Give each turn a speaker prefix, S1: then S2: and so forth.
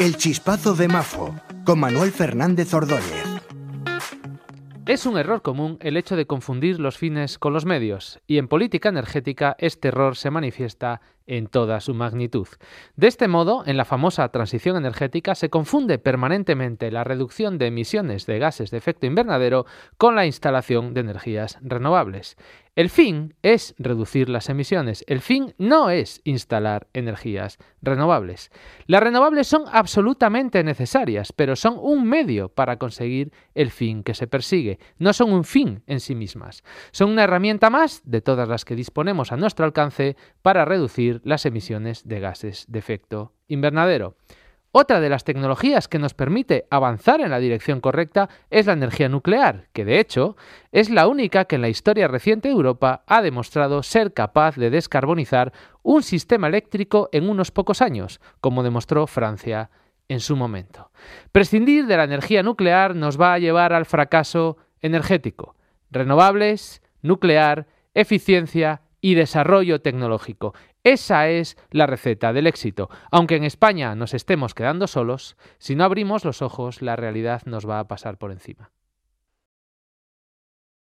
S1: El chispazo de Mafo, con Manuel Fernández Ordóñez.
S2: Es un error común el hecho de confundir los fines con los medios, y en política energética este error se manifiesta en toda su magnitud. De este modo, en la famosa transición energética se confunde permanentemente la reducción de emisiones de gases de efecto invernadero con la instalación de energías renovables. El fin es reducir las emisiones, el fin no es instalar energías renovables. Las renovables son absolutamente necesarias, pero son un medio para conseguir el fin que se persigue, no son un fin en sí mismas. Son una herramienta más de todas las que disponemos a nuestro alcance para reducir las emisiones de gases de efecto invernadero. Otra de las tecnologías que nos permite avanzar en la dirección correcta es la energía nuclear, que de hecho es la única que en la historia reciente de Europa ha demostrado ser capaz de descarbonizar un sistema eléctrico en unos pocos años, como demostró Francia en su momento. Prescindir de la energía nuclear nos va a llevar al fracaso energético. Renovables, nuclear, eficiencia y desarrollo tecnológico. Esa es la receta del éxito. Aunque en España nos estemos quedando solos, si no abrimos los ojos, la realidad nos va a pasar por encima.